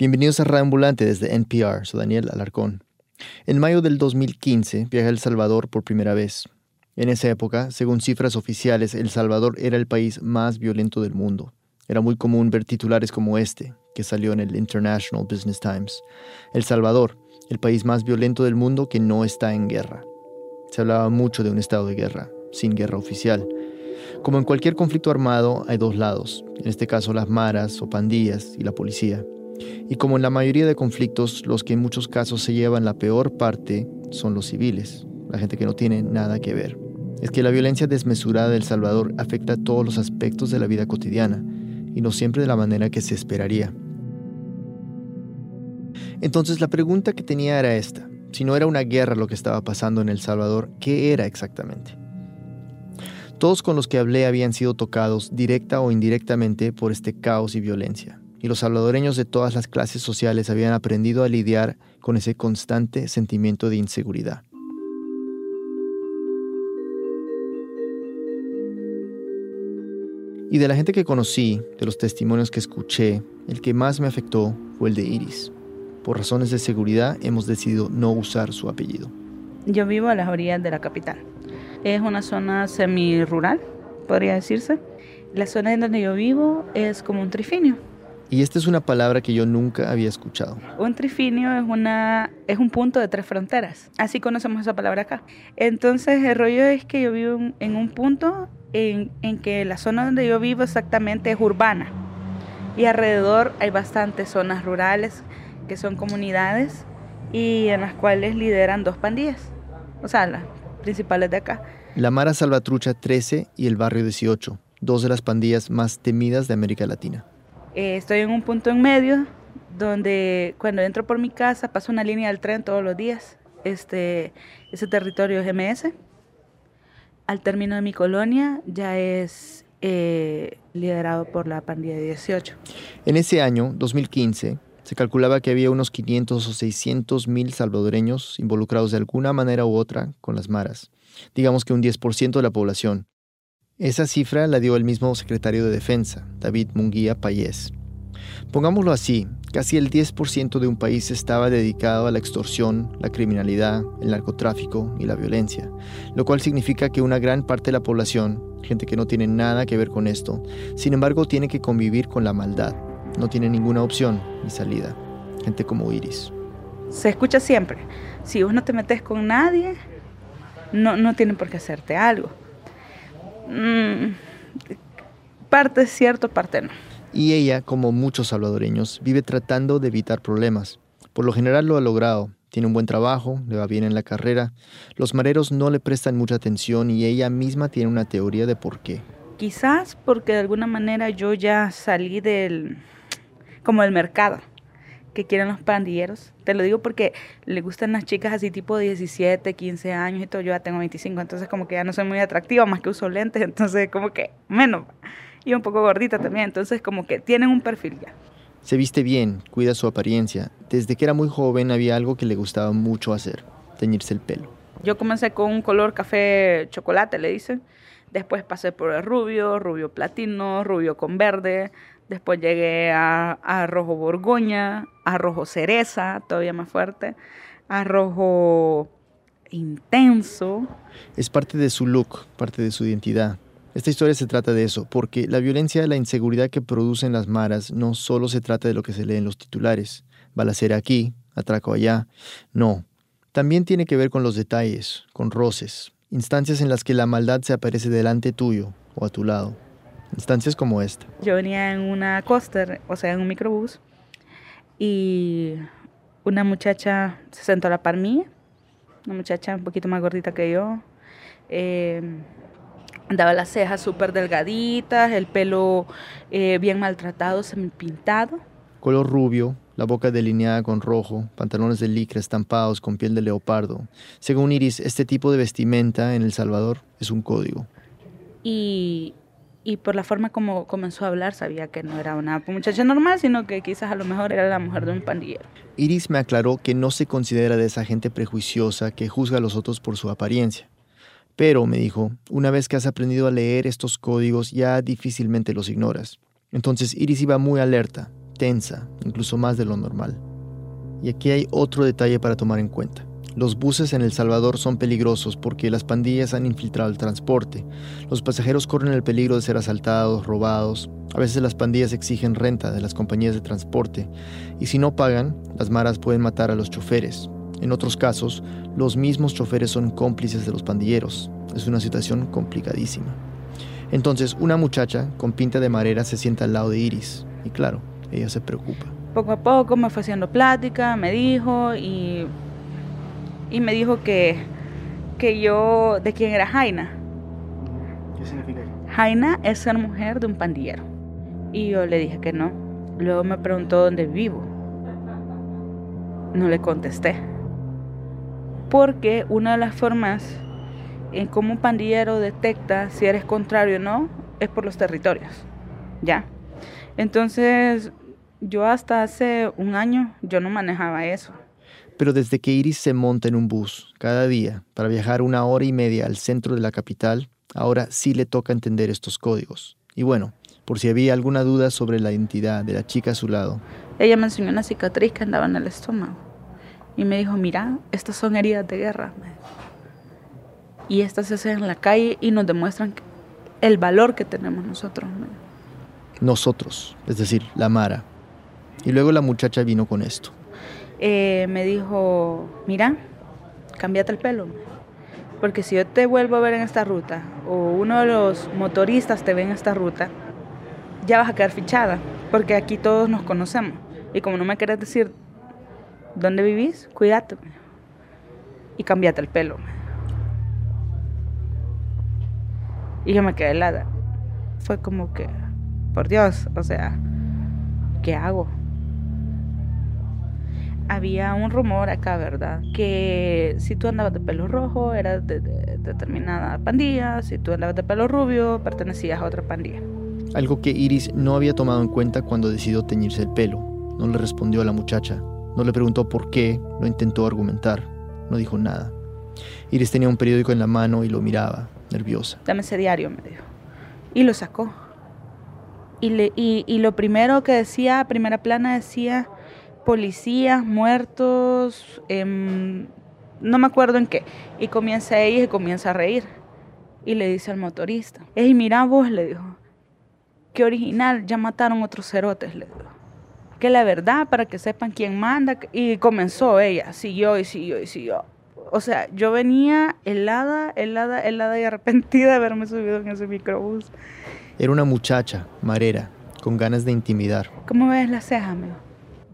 Bienvenidos a Radio Ambulante desde NPR, soy Daniel Alarcón. En mayo del 2015 viajé a El Salvador por primera vez. En esa época, según cifras oficiales, El Salvador era el país más violento del mundo. Era muy común ver titulares como este, que salió en el International Business Times. El Salvador, el país más violento del mundo que no está en guerra. Se hablaba mucho de un estado de guerra, sin guerra oficial. Como en cualquier conflicto armado, hay dos lados, en este caso las maras o pandillas y la policía. Y como en la mayoría de conflictos, los que en muchos casos se llevan la peor parte son los civiles, la gente que no tiene nada que ver. Es que la violencia desmesurada del Salvador afecta a todos los aspectos de la vida cotidiana, y no siempre de la manera que se esperaría. Entonces la pregunta que tenía era esta. Si no era una guerra lo que estaba pasando en El Salvador, ¿qué era exactamente? Todos con los que hablé habían sido tocados directa o indirectamente por este caos y violencia y los salvadoreños de todas las clases sociales habían aprendido a lidiar con ese constante sentimiento de inseguridad. Y de la gente que conocí, de los testimonios que escuché, el que más me afectó fue el de Iris. Por razones de seguridad hemos decidido no usar su apellido. Yo vivo a las orillas de la capital. Es una zona semi-rural, podría decirse. La zona en donde yo vivo es como un trifinio y esta es una palabra que yo nunca había escuchado. Un trifinio es, una, es un punto de tres fronteras. Así conocemos esa palabra acá. Entonces el rollo es que yo vivo en un punto en, en que la zona donde yo vivo exactamente es urbana. Y alrededor hay bastantes zonas rurales que son comunidades y en las cuales lideran dos pandillas. O sea, las principales de acá. La Mara Salvatrucha 13 y el Barrio 18, dos de las pandillas más temidas de América Latina. Eh, estoy en un punto en medio donde cuando entro por mi casa paso una línea del tren todos los días. Este, ese territorio es. Al término de mi colonia ya es eh, liderado por la pandilla de 18. En ese año, 2015, se calculaba que había unos 500 o 600 mil salvadoreños involucrados de alguna manera u otra con las maras. Digamos que un 10% de la población. Esa cifra la dio el mismo secretario de Defensa, David Munguía Payés. Pongámoslo así, casi el 10% de un país estaba dedicado a la extorsión, la criminalidad, el narcotráfico y la violencia, lo cual significa que una gran parte de la población, gente que no tiene nada que ver con esto, sin embargo tiene que convivir con la maldad, no tiene ninguna opción ni salida, gente como Iris. Se escucha siempre, si vos no te metes con nadie, no, no tienen por qué hacerte algo. Mm, parte es cierto, parte no. Y ella, como muchos salvadoreños, vive tratando de evitar problemas. Por lo general lo ha logrado. Tiene un buen trabajo, le va bien en la carrera. Los mareros no le prestan mucha atención y ella misma tiene una teoría de por qué. Quizás porque de alguna manera yo ya salí del como del mercado que quieren los pandilleros. Te lo digo porque le gustan las chicas así tipo 17, 15 años y todo. Yo ya tengo 25, entonces como que ya no soy muy atractiva, más que uso lentes, entonces como que menos. Y un poco gordita también, entonces como que tienen un perfil ya. Se viste bien, cuida su apariencia. Desde que era muy joven había algo que le gustaba mucho hacer, teñirse el pelo. Yo comencé con un color café chocolate, le dicen. Después pasé por el rubio, rubio platino, rubio con verde. Después llegué a, rojo borgoña, a rojo cereza, todavía más fuerte, a rojo intenso. Es parte de su look, parte de su identidad. Esta historia se trata de eso, porque la violencia y la inseguridad que producen las maras no solo se trata de lo que se lee en los titulares, balacera aquí, atraco allá, no. También tiene que ver con los detalles, con roces, instancias en las que la maldad se aparece delante tuyo o a tu lado. Instancias como esta. Yo venía en una coaster, o sea, en un microbús, y una muchacha se sentó a la par mía, una muchacha un poquito más gordita que yo. Eh, andaba las cejas súper delgaditas, el pelo eh, bien maltratado, semi-pintado. Color rubio, la boca delineada con rojo, pantalones de licra estampados con piel de leopardo. Según Iris, este tipo de vestimenta en El Salvador es un código. Y y por la forma como comenzó a hablar sabía que no era una muchacha normal, sino que quizás a lo mejor era la mujer de un pandillero. Iris me aclaró que no se considera de esa gente prejuiciosa que juzga a los otros por su apariencia. Pero, me dijo, una vez que has aprendido a leer estos códigos ya difícilmente los ignoras. Entonces Iris iba muy alerta, intensa, incluso más de lo normal. Y aquí hay otro detalle para tomar en cuenta. Los buses en El Salvador son peligrosos porque las pandillas han infiltrado el transporte. Los pasajeros corren el peligro de ser asaltados, robados. A veces las pandillas exigen renta de las compañías de transporte y si no pagan, las maras pueden matar a los choferes. En otros casos, los mismos choferes son cómplices de los pandilleros. Es una situación complicadísima. Entonces, una muchacha con pinta de marera se sienta al lado de Iris y claro, ella se preocupa. Poco a poco me fue haciendo plática, me dijo y y me dijo que, que yo, de quién era Jaina. ¿Qué significa eso? Jaina es ser mujer de un pandillero. Y yo le dije que no. Luego me preguntó dónde vivo. No le contesté. Porque una de las formas en cómo un pandillero detecta si eres contrario o no es por los territorios. ¿Ya? Entonces, yo hasta hace un año yo no manejaba eso. Pero desde que Iris se monta en un bus cada día para viajar una hora y media al centro de la capital, ahora sí le toca entender estos códigos. Y bueno, por si había alguna duda sobre la identidad de la chica a su lado. Ella me enseñó una cicatriz que andaba en el estómago. Y me dijo, mira, estas son heridas de guerra. Y estas se hacen en la calle y nos demuestran el valor que tenemos nosotros. Nosotros, es decir, la Mara. Y luego la muchacha vino con esto. Eh, me dijo, mira, cámbiate el pelo, porque si yo te vuelvo a ver en esta ruta, o uno de los motoristas te ve en esta ruta, ya vas a quedar fichada, porque aquí todos nos conocemos. Y como no me quieres decir dónde vivís, cuídate y cámbiate el pelo. Y yo me quedé helada. Fue como que, por Dios, o sea, ¿qué hago? Había un rumor acá, ¿verdad? Que si tú andabas de pelo rojo eras de, determinada pandilla, si tú andabas de pelo rubio pertenecías a otra pandilla. Algo que Iris no había tomado en cuenta cuando decidió teñirse el pelo. No le respondió a la muchacha, no le preguntó por qué, no intentó argumentar, no dijo nada. Iris tenía un periódico en la mano y lo miraba, nerviosa. Dame ese diario, me dijo. Y lo sacó. Y, le, y, y lo primero que decía, primera plana, decía policías muertos, em, no me acuerdo en qué. Y comienza ella y comienza a reír. Y le dice al motorista, hey, mira vos, le dijo, qué original, ya mataron otros cerotes, le dijo. Que la verdad, para que sepan quién manda. Y comenzó ella, siguió y siguió y siguió. O sea, yo venía helada, helada, helada y arrepentida de haberme subido en ese microbús. Era una muchacha, marera, con ganas de intimidar. ¿Cómo ves la ceja, amigo?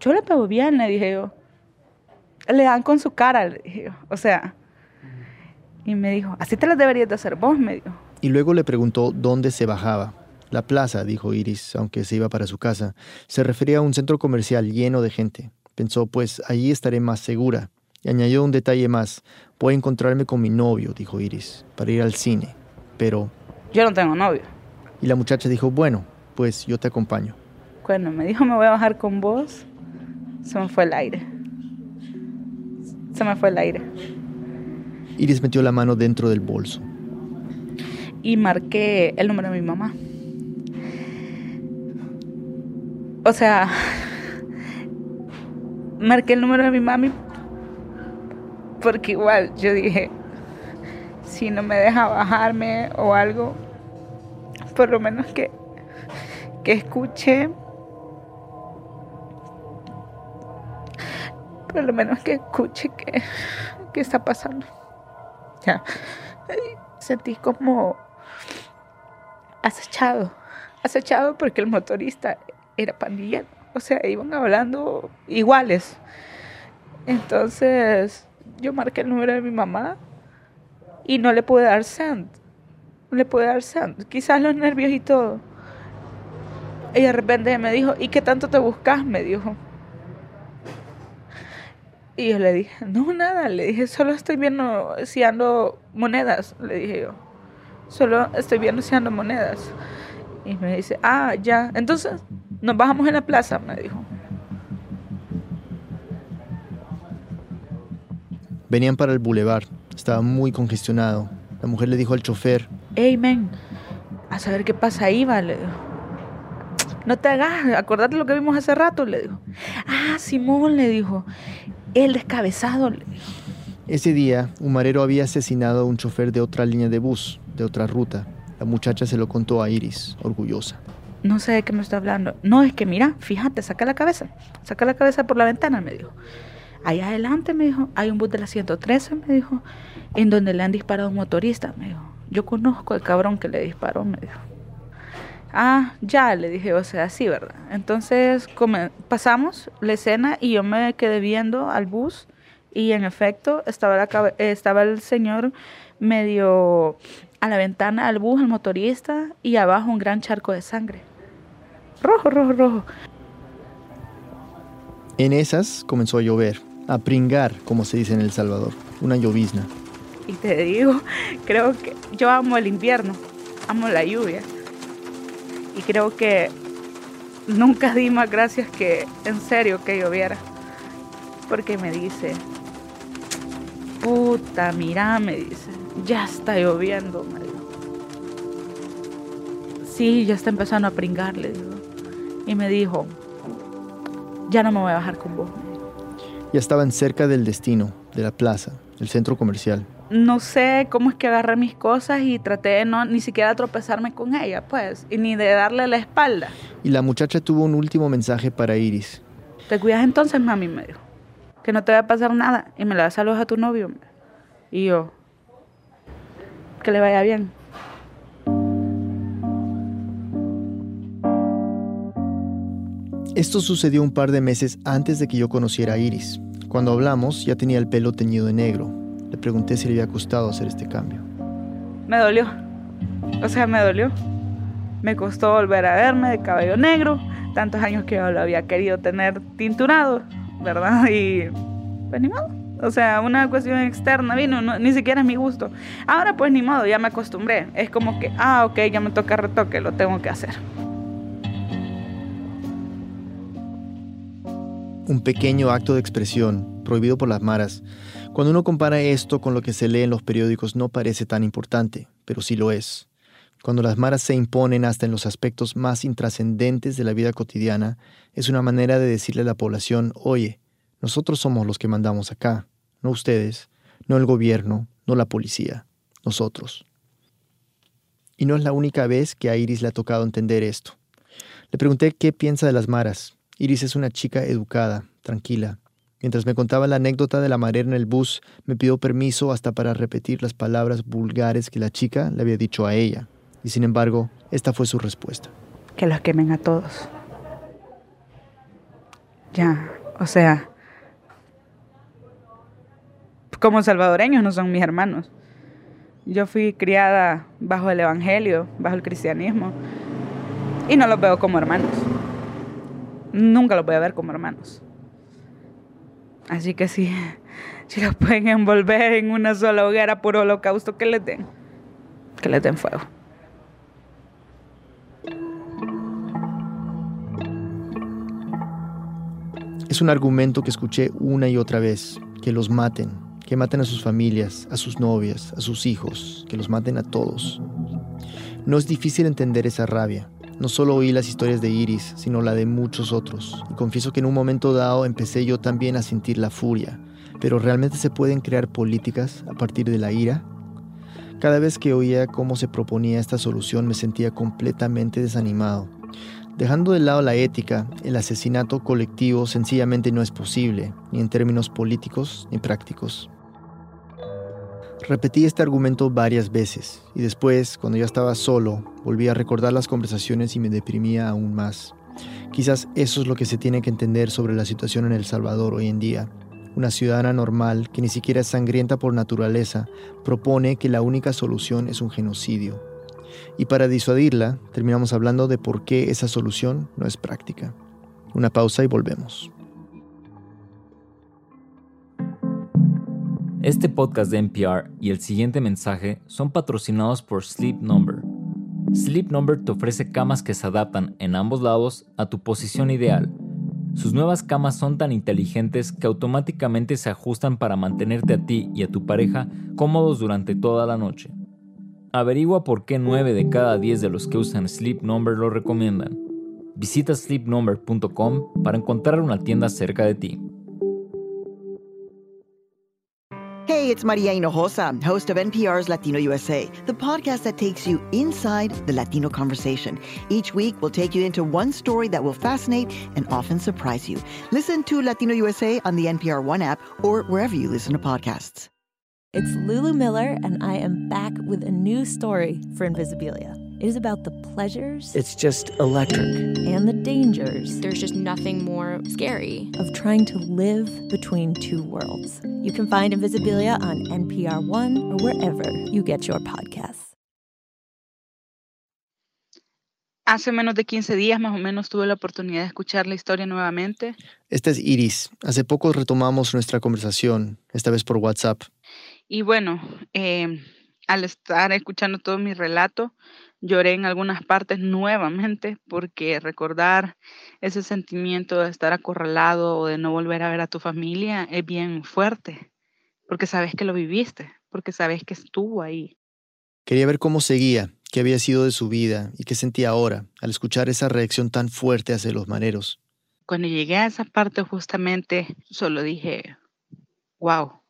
Yo le pego bien, le dije yo. Le dan con su cara, le dije yo. O sea, y me dijo, así te las deberías de hacer vos, me dijo. Y luego le preguntó dónde se bajaba. La plaza, dijo Iris, aunque se iba para su casa. Se refería a un centro comercial lleno de gente. Pensó, pues allí estaré más segura. Y añadió un detalle más. Voy a encontrarme con mi novio, dijo Iris, para ir al cine. Pero... Yo no tengo novio. Y la muchacha dijo, bueno, pues yo te acompaño. Cuando me dijo, me voy a bajar con vos, se me fue el aire. Se me fue el aire. Iris metió la mano dentro del bolso. Y marqué el número de mi mamá. O sea, marqué el número de mi mami porque igual yo dije, si no me deja bajarme o algo, por lo menos que, que escuche por lo menos que escuche qué, qué está pasando. Ya. Sentí como acechado, acechado porque el motorista era pandillero, o sea, iban hablando iguales. Entonces yo marqué el número de mi mamá y no le pude dar send. No le pude dar send. Quizás los nervios y todo. Y de repente me dijo, ¿y qué tanto te buscas? Me dijo. Y yo le dije, no, nada, le dije, solo estoy viendo si ando monedas, le dije yo. Solo estoy viendo si ando monedas. Y me dice, ah, ya. Entonces, nos bajamos en la plaza, me dijo. Venían para el bulevar. Estaba muy congestionado. La mujer le dijo al chofer, hey, men, a saber qué pasa ahí, vale. no te hagas, acordate lo que vimos hace rato, le dijo. Ah, Simón le dijo, el descabezado. Le dijo. Ese día, un marero había asesinado a un chofer de otra línea de bus, de otra ruta. La muchacha se lo contó a Iris, orgullosa. No sé de qué me está hablando. No, es que mira, fíjate, saca la cabeza. Saca la cabeza por la ventana, me dijo. Ahí adelante, me dijo, hay un bus de la 113, me dijo, en donde le han disparado a un motorista, me dijo. Yo conozco al cabrón que le disparó, me dijo. Ah, ya, le dije, o sea, sí, ¿verdad? Entonces pasamos la escena y yo me quedé viendo al bus y en efecto estaba, la, estaba el señor medio a la ventana al bus, el motorista, y abajo un gran charco de sangre. Rojo, rojo, rojo. En esas comenzó a llover, a pringar, como se dice en El Salvador, una llovizna. Y te digo, creo que yo amo el invierno, amo la lluvia. Y creo que nunca di más gracias que en serio que lloviera. Porque me dice, puta, mira, me dice, ya está lloviendo, me dijo. Sí, ya está empezando a pringar, le digo. Y me dijo, ya no me voy a bajar con vos. Ya estaban cerca del destino, de la plaza, el centro comercial. No sé cómo es que agarré mis cosas y traté de no ni siquiera tropezarme con ella, pues, y ni de darle la espalda. Y la muchacha tuvo un último mensaje para Iris. ¿Te cuidas entonces, mami? Me dijo que no te va a pasar nada y me le das saludos a tu novio. Y yo, que le vaya bien. Esto sucedió un par de meses antes de que yo conociera a Iris. Cuando hablamos ya tenía el pelo teñido de negro. Le pregunté si le había costado hacer este cambio. Me dolió. O sea, me dolió. Me costó volver a verme de cabello negro. Tantos años que yo lo había querido tener tinturado. ¿verdad? Y pues ni modo. O sea, una cuestión externa vino, ni siquiera es mi gusto. Ahora pues ni modo, ya me acostumbré. Es como que, ah, ok, ya me toca retoque, lo tengo que hacer. Un pequeño acto de expresión, prohibido por las maras. Cuando uno compara esto con lo que se lee en los periódicos no parece tan importante, pero sí lo es. Cuando las maras se imponen hasta en los aspectos más intrascendentes de la vida cotidiana, es una manera de decirle a la población, oye, nosotros somos los que mandamos acá, no ustedes, no el gobierno, no la policía, nosotros. Y no es la única vez que a Iris le ha tocado entender esto. Le pregunté qué piensa de las maras. Iris es una chica educada, tranquila. Mientras me contaba la anécdota de la marera en el bus, me pidió permiso hasta para repetir las palabras vulgares que la chica le había dicho a ella. Y sin embargo, esta fue su respuesta. Que los quemen a todos. Ya, o sea, como salvadoreños no son mis hermanos. Yo fui criada bajo el Evangelio, bajo el cristianismo, y no los veo como hermanos. Nunca los voy a ver como hermanos. Así que sí, si los pueden envolver en una sola hoguera por holocausto, que les den. Que les den fuego. Es un argumento que escuché una y otra vez, que los maten, que maten a sus familias, a sus novias, a sus hijos, que los maten a todos. No es difícil entender esa rabia. No solo oí las historias de Iris, sino la de muchos otros. Y confieso que en un momento dado empecé yo también a sentir la furia. Pero ¿realmente se pueden crear políticas a partir de la ira? Cada vez que oía cómo se proponía esta solución me sentía completamente desanimado. Dejando de lado la ética, el asesinato colectivo sencillamente no es posible, ni en términos políticos ni prácticos. Repetí este argumento varias veces y después, cuando ya estaba solo, volví a recordar las conversaciones y me deprimía aún más. Quizás eso es lo que se tiene que entender sobre la situación en El Salvador hoy en día. Una ciudadana normal, que ni siquiera es sangrienta por naturaleza, propone que la única solución es un genocidio, y para disuadirla, terminamos hablando de por qué esa solución no es práctica. Una pausa y volvemos. Este podcast de NPR y el siguiente mensaje son patrocinados por Sleep Number. Sleep Number te ofrece camas que se adaptan en ambos lados a tu posición ideal. Sus nuevas camas son tan inteligentes que automáticamente se ajustan para mantenerte a ti y a tu pareja cómodos durante toda la noche. Averigua por qué 9 de cada 10 de los que usan Sleep Number lo recomiendan. Visita sleepnumber.com para encontrar una tienda cerca de ti. Hey, it's Maria Hinojosa, host of NPR's Latino USA, the podcast that takes you inside the Latino conversation. Each week, we'll take you into one story that will fascinate and often surprise you. Listen to Latino USA on the NPR One app or wherever you listen to podcasts. It's Lulu Miller, and I am back with a new story for Invisibilia. It is about the pleasures. It's just electric. And the dangers. There's just nothing more scary. Of trying to live between two worlds. You can find Invisibilia on NPR One or wherever you get your podcasts. Hace menos de 15 días más o menos tuve la oportunidad de escuchar la historia nuevamente. Esta es Iris. Hace poco retomamos nuestra conversación, esta vez por WhatsApp. Y bueno, eh, al estar escuchando todo mi relato, lloré en algunas partes nuevamente porque recordar ese sentimiento de estar acorralado o de no volver a ver a tu familia es bien fuerte, porque sabes que lo viviste, porque sabes que estuvo ahí. Quería ver cómo seguía, qué había sido de su vida y qué sentía ahora al escuchar esa reacción tan fuerte hacia los maneros. Cuando llegué a esa parte justamente, solo dije, wow,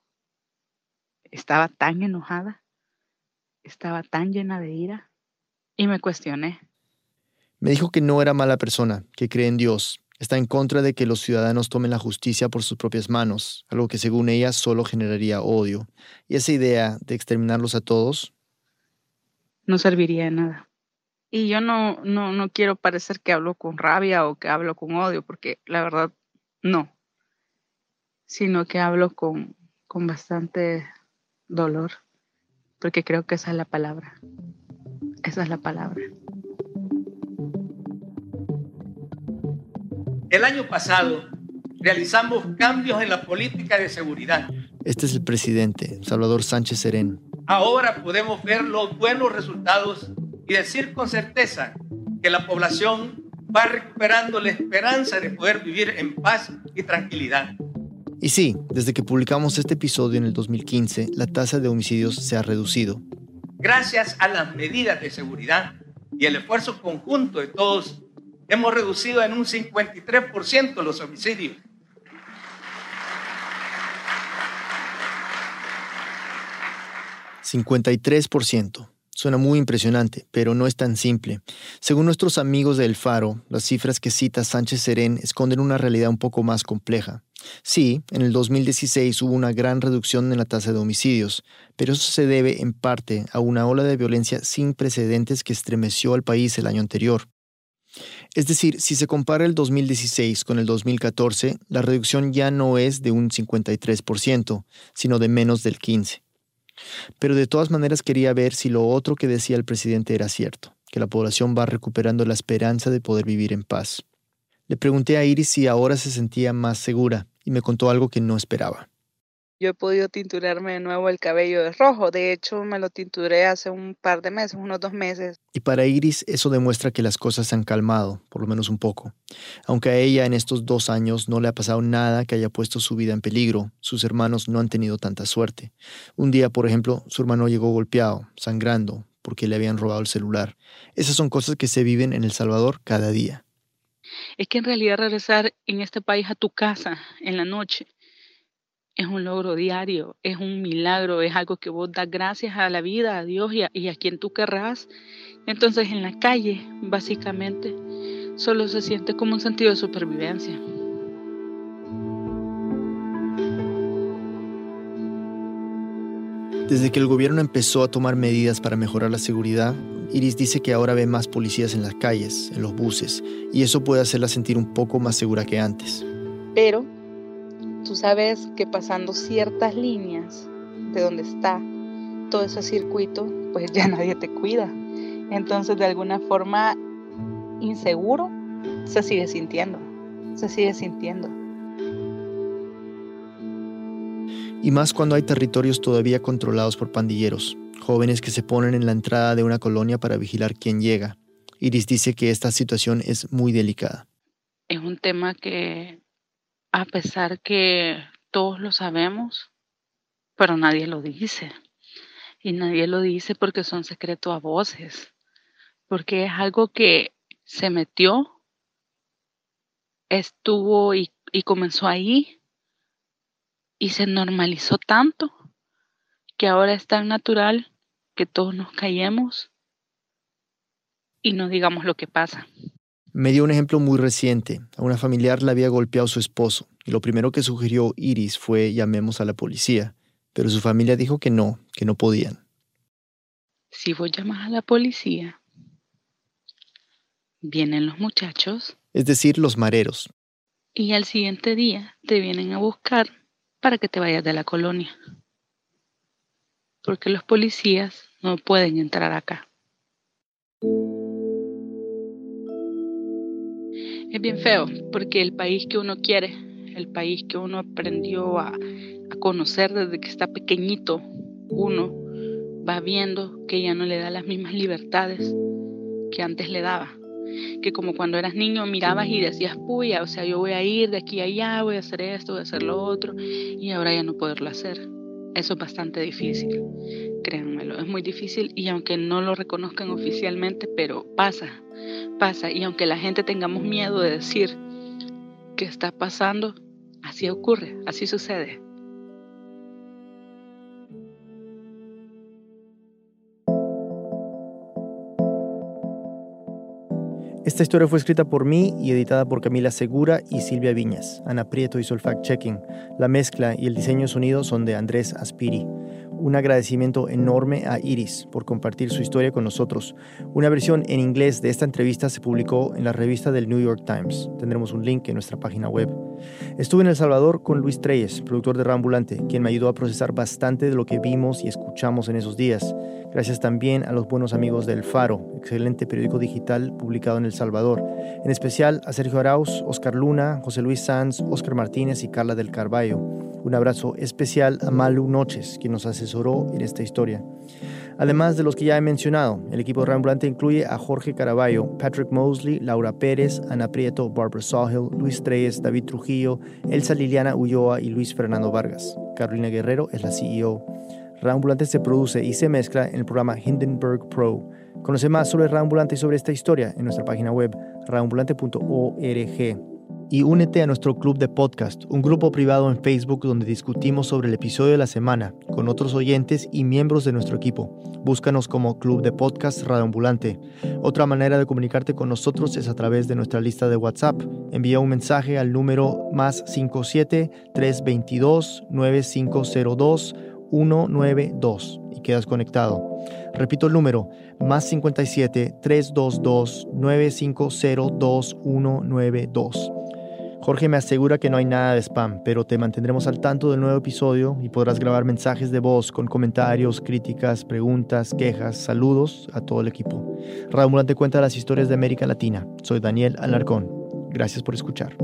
estaba tan enojada, estaba tan llena de ira y me cuestioné. Me dijo que no era mala persona, que cree en Dios, está en contra de que los ciudadanos tomen la justicia por sus propias manos, algo que según ella solo generaría odio. Y esa idea de exterminarlos a todos no serviría de nada. Y yo no, no, no quiero parecer que hablo con rabia o que hablo con odio, porque la verdad no, sino que hablo con, con bastante dolor, porque creo que esa es la palabra. Esa es la palabra. El año pasado realizamos cambios en la política de seguridad. Este es el presidente, Salvador Sánchez Serén. Ahora podemos ver los buenos resultados y decir con certeza que la población va recuperando la esperanza de poder vivir en paz y tranquilidad. Y sí, desde que publicamos este episodio en el 2015, la tasa de homicidios se ha reducido. Gracias a las medidas de seguridad y el esfuerzo conjunto de todos, hemos reducido en un 53% los homicidios. ¿53%? Suena muy impresionante, pero no es tan simple. Según nuestros amigos de El Faro, las cifras que cita Sánchez Serén esconden una realidad un poco más compleja. Sí, en el 2016 hubo una gran reducción en la tasa de homicidios, pero eso se debe en parte a una ola de violencia sin precedentes que estremeció al país el año anterior. Es decir, si se compara el 2016 con el 2014, la reducción ya no es de un 53%, sino de menos del 15%. Pero de todas maneras quería ver si lo otro que decía el presidente era cierto, que la población va recuperando la esperanza de poder vivir en paz. Le pregunté a Iris si ahora se sentía más segura y me contó algo que no esperaba. Yo he podido tinturarme de nuevo el cabello de rojo. De hecho, me lo tinturé hace un par de meses, unos dos meses. Y para Iris eso demuestra que las cosas se han calmado, por lo menos un poco. Aunque a ella en estos dos años no le ha pasado nada que haya puesto su vida en peligro, sus hermanos no han tenido tanta suerte. Un día, por ejemplo, su hermano llegó golpeado, sangrando, porque le habían robado el celular. Esas son cosas que se viven en El Salvador cada día. Es que en realidad regresar en este país a tu casa en la noche es un logro diario, es un milagro, es algo que vos das gracias a la vida, a Dios y a, quien tú querrás. Entonces en la calle, básicamente, solo se siente como un sentido de supervivencia. Desde que el gobierno empezó a tomar medidas para mejorar la seguridad, Iris dice que ahora ve más policías en las calles, en los buses, y eso puede hacerla sentir un poco más segura que antes. Pero tú sabes que pasando ciertas líneas de donde está todo ese circuito, pues ya nadie te cuida. Entonces, de alguna forma, inseguro se sigue sintiendo, se sigue sintiendo. Y más cuando hay territorios todavía controlados por pandilleros, jóvenes que se ponen en la entrada de una colonia para vigilar quién llega. Iris dice que esta situación es muy delicada. Es un tema que a pesar que todos lo sabemos, pero nadie lo dice. Y nadie lo dice porque son secretos a voces, porque es algo que se metió estuvo y, y comenzó ahí y se normalizó tanto que ahora es tan natural que todos nos callemos y no digamos lo que pasa. Me dio un ejemplo muy reciente. A una familiar le había golpeado su esposo y lo primero que sugirió Iris fue llamemos a la policía, pero su familia dijo que no, que no podían. Si vos llamas a la policía, vienen los muchachos. Es decir, los mareros. Y al siguiente día te vienen a buscar para que te vayas de la colonia. Porque los policías no pueden entrar acá. Es bien feo, porque el país que uno quiere, el país que uno aprendió a, a conocer desde que está pequeñito, uno va viendo que ya no le da las mismas libertades que antes le daba. Que como cuando eras niño mirabas y decías, puya, o sea, yo voy a ir de aquí a allá, voy a hacer esto, voy a hacer lo otro, y ahora ya no poderlo hacer. Eso es bastante difícil, créanmelo, es muy difícil y aunque no lo reconozcan oficialmente, pero pasa, pasa. Y aunque la gente tengamos miedo de decir que está pasando, así ocurre, así sucede. Esta historia fue escrita por mí y editada por Camila Segura y Silvia Viñas. Ana Prieto hizo el fact-checking. La mezcla y el diseño sonido son de Andrés Aspiri. Un agradecimiento enorme a Iris por compartir su historia con nosotros. Una versión en inglés de esta entrevista se publicó en la revista del New York Times. Tendremos un link en nuestra página web. Estuve en El Salvador con Luis Treyes, productor de Rambulante, quien me ayudó a procesar bastante de lo que vimos y escuchamos en esos días. Gracias también a los buenos amigos del Faro, excelente periódico digital publicado en El Salvador. En especial a Sergio Arauz, Oscar Luna, José Luis Sanz, Oscar Martínez y Carla del Carballo. Un abrazo especial a Malu Noches, quien nos asesoró en esta historia. Además de los que ya he mencionado, el equipo de Rambulante incluye a Jorge Caraballo, Patrick Mosley, Laura Pérez, Ana Prieto, Barbara Sawhill, Luis Treyes, David Trujillo, Elsa Liliana Ulloa y Luis Fernando Vargas. Carolina Guerrero es la CEO. Rambulante se produce y se mezcla en el programa Hindenburg Pro. Conoce más sobre Rambulante y sobre esta historia en nuestra página web rambulante.org. Y únete a nuestro club de podcast, un grupo privado en Facebook donde discutimos sobre el episodio de la semana con otros oyentes y miembros de nuestro equipo. Búscanos como Club de Podcast Radioambulante. Otra manera de comunicarte con nosotros es a través de nuestra lista de WhatsApp. Envía un mensaje al número más 57 322 9502 192 y quedas conectado. Repito el número, más 57 322 9502 192. Jorge me asegura que no hay nada de spam, pero te mantendremos al tanto del nuevo episodio y podrás grabar mensajes de voz con comentarios, críticas, preguntas, quejas, saludos a todo el equipo. Radamulante cuenta las historias de América Latina. Soy Daniel Alarcón. Gracias por escuchar.